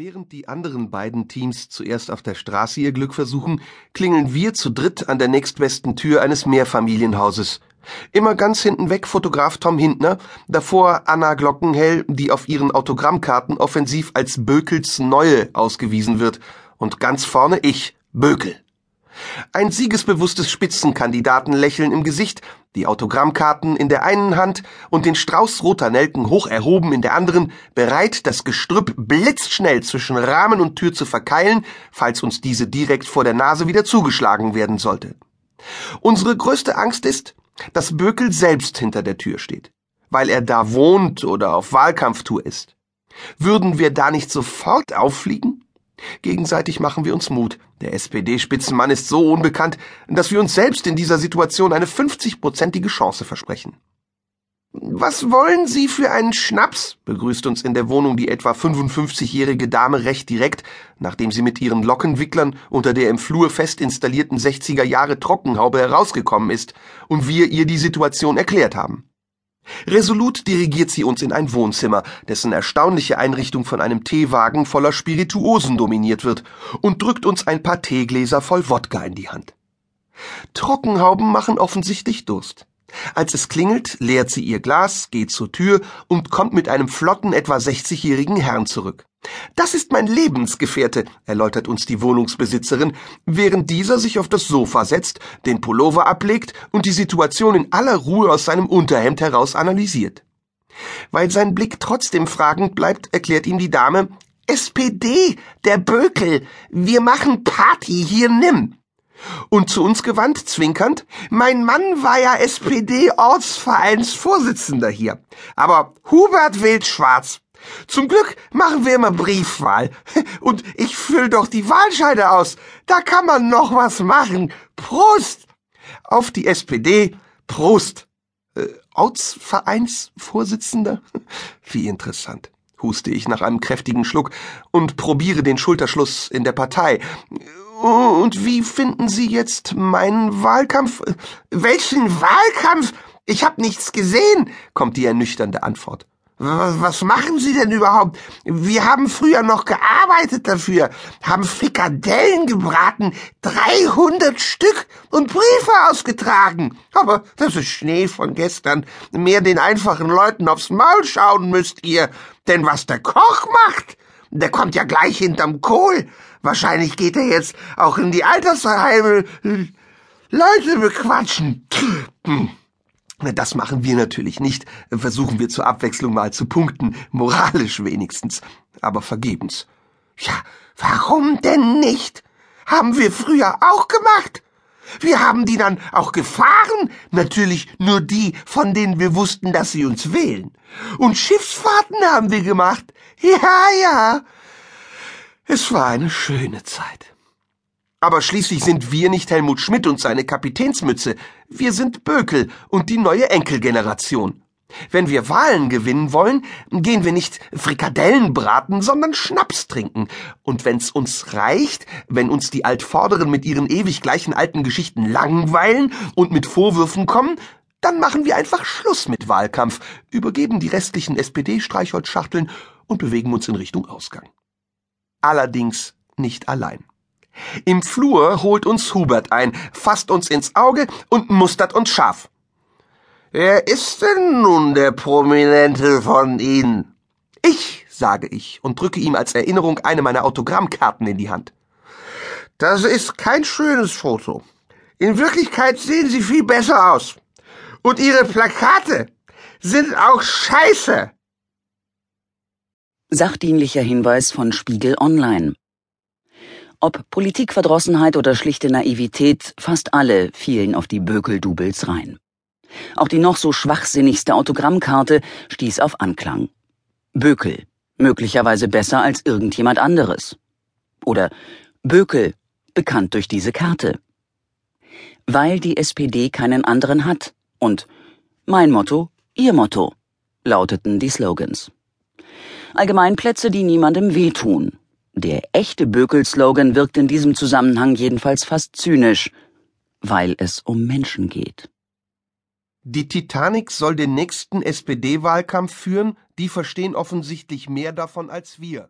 Während die anderen beiden Teams zuerst auf der Straße ihr Glück versuchen, klingeln wir zu dritt an der nächstbesten Tür eines Mehrfamilienhauses. Immer ganz hinten weg Fotograf Tom Hintner, davor Anna Glockenhell, die auf ihren Autogrammkarten offensiv als Bökels Neue ausgewiesen wird, und ganz vorne ich, Bökel. Ein siegesbewusstes Spitzenkandidatenlächeln im Gesicht, die Autogrammkarten in der einen Hand und den Strauß roter Nelken hoch erhoben in der anderen, bereit, das Gestrüpp blitzschnell zwischen Rahmen und Tür zu verkeilen, falls uns diese direkt vor der Nase wieder zugeschlagen werden sollte. Unsere größte Angst ist, dass Bökel selbst hinter der Tür steht, weil er da wohnt oder auf Wahlkampftour ist. Würden wir da nicht sofort auffliegen? Gegenseitig machen wir uns Mut. Der SPD-Spitzenmann ist so unbekannt, dass wir uns selbst in dieser Situation eine 50-prozentige Chance versprechen. Was wollen Sie für einen Schnaps? begrüßt uns in der Wohnung die etwa 55-jährige Dame recht direkt, nachdem sie mit ihren Lockenwicklern unter der im Flur fest installierten 60er Jahre Trockenhaube herausgekommen ist und wir ihr die Situation erklärt haben. Resolut dirigiert sie uns in ein Wohnzimmer, dessen erstaunliche Einrichtung von einem Teewagen voller Spirituosen dominiert wird, und drückt uns ein paar Teegläser voll Wodka in die Hand. Trockenhauben machen offensichtlich Durst. Als es klingelt, leert sie ihr Glas, geht zur Tür und kommt mit einem flotten, etwa 60-jährigen Herrn zurück. Das ist mein Lebensgefährte, erläutert uns die Wohnungsbesitzerin, während dieser sich auf das Sofa setzt, den Pullover ablegt und die Situation in aller Ruhe aus seinem Unterhemd heraus analysiert. Weil sein Blick trotzdem fragend bleibt, erklärt ihm die Dame, SPD, der Bökel, wir machen Party, hier nimm. Und zu uns gewandt, zwinkernd, mein Mann war ja SPD-Ortsvereinsvorsitzender hier. Aber Hubert wählt schwarz. Zum Glück machen wir immer Briefwahl. Und ich fülle doch die Wahlscheide aus. Da kann man noch was machen. Prost! Auf die SPD. Prost! Äh, Ortsvereinsvorsitzender? Wie interessant huste ich nach einem kräftigen Schluck und probiere den Schulterschluss in der Partei. Und wie finden Sie jetzt meinen Wahlkampf? Welchen Wahlkampf? Ich hab nichts gesehen, kommt die ernüchternde Antwort. Was machen Sie denn überhaupt? Wir haben früher noch gearbeitet dafür, haben Frikadellen gebraten, 300 Stück und Briefe ausgetragen. Aber das ist Schnee von gestern. Mehr den einfachen Leuten aufs Maul schauen müsst ihr. Denn was der Koch macht, der kommt ja gleich hinterm Kohl. Wahrscheinlich geht er jetzt auch in die Altersheime Leute bequatschen. Das machen wir natürlich nicht. Versuchen wir zur Abwechslung mal zu punkten, moralisch wenigstens, aber vergebens. Ja, warum denn nicht? Haben wir früher auch gemacht. Wir haben die dann auch gefahren, natürlich nur die, von denen wir wussten, dass sie uns wählen. Und Schiffsfahrten haben wir gemacht. Ja, ja. Es war eine schöne Zeit. Aber schließlich sind wir nicht Helmut Schmidt und seine Kapitänsmütze. Wir sind Bökel und die neue Enkelgeneration. Wenn wir Wahlen gewinnen wollen, gehen wir nicht Frikadellen braten, sondern Schnaps trinken. Und wenn's uns reicht, wenn uns die Altvorderen mit ihren ewig gleichen alten Geschichten langweilen und mit Vorwürfen kommen, dann machen wir einfach Schluss mit Wahlkampf, übergeben die restlichen SPD-Streichholzschachteln und bewegen uns in Richtung Ausgang. Allerdings nicht allein. Im Flur holt uns Hubert ein, fasst uns ins Auge und mustert uns scharf. Wer ist denn nun der Prominente von Ihnen? Ich, sage ich und drücke ihm als Erinnerung eine meiner Autogrammkarten in die Hand. Das ist kein schönes Foto. In Wirklichkeit sehen Sie viel besser aus. Und Ihre Plakate sind auch scheiße. Sachdienlicher Hinweis von Spiegel Online. Ob Politikverdrossenheit oder schlichte Naivität, fast alle fielen auf die Bökel-Doubles rein. Auch die noch so schwachsinnigste Autogrammkarte stieß auf Anklang. Bökel, möglicherweise besser als irgendjemand anderes. Oder Bökel, bekannt durch diese Karte. Weil die SPD keinen anderen hat. Und mein Motto, Ihr Motto, lauteten die Slogans. Allgemeinplätze, die niemandem wehtun, der echte Bökel-Slogan wirkt in diesem Zusammenhang jedenfalls fast zynisch, weil es um Menschen geht. Die Titanic soll den nächsten SPD-Wahlkampf führen, die verstehen offensichtlich mehr davon als wir.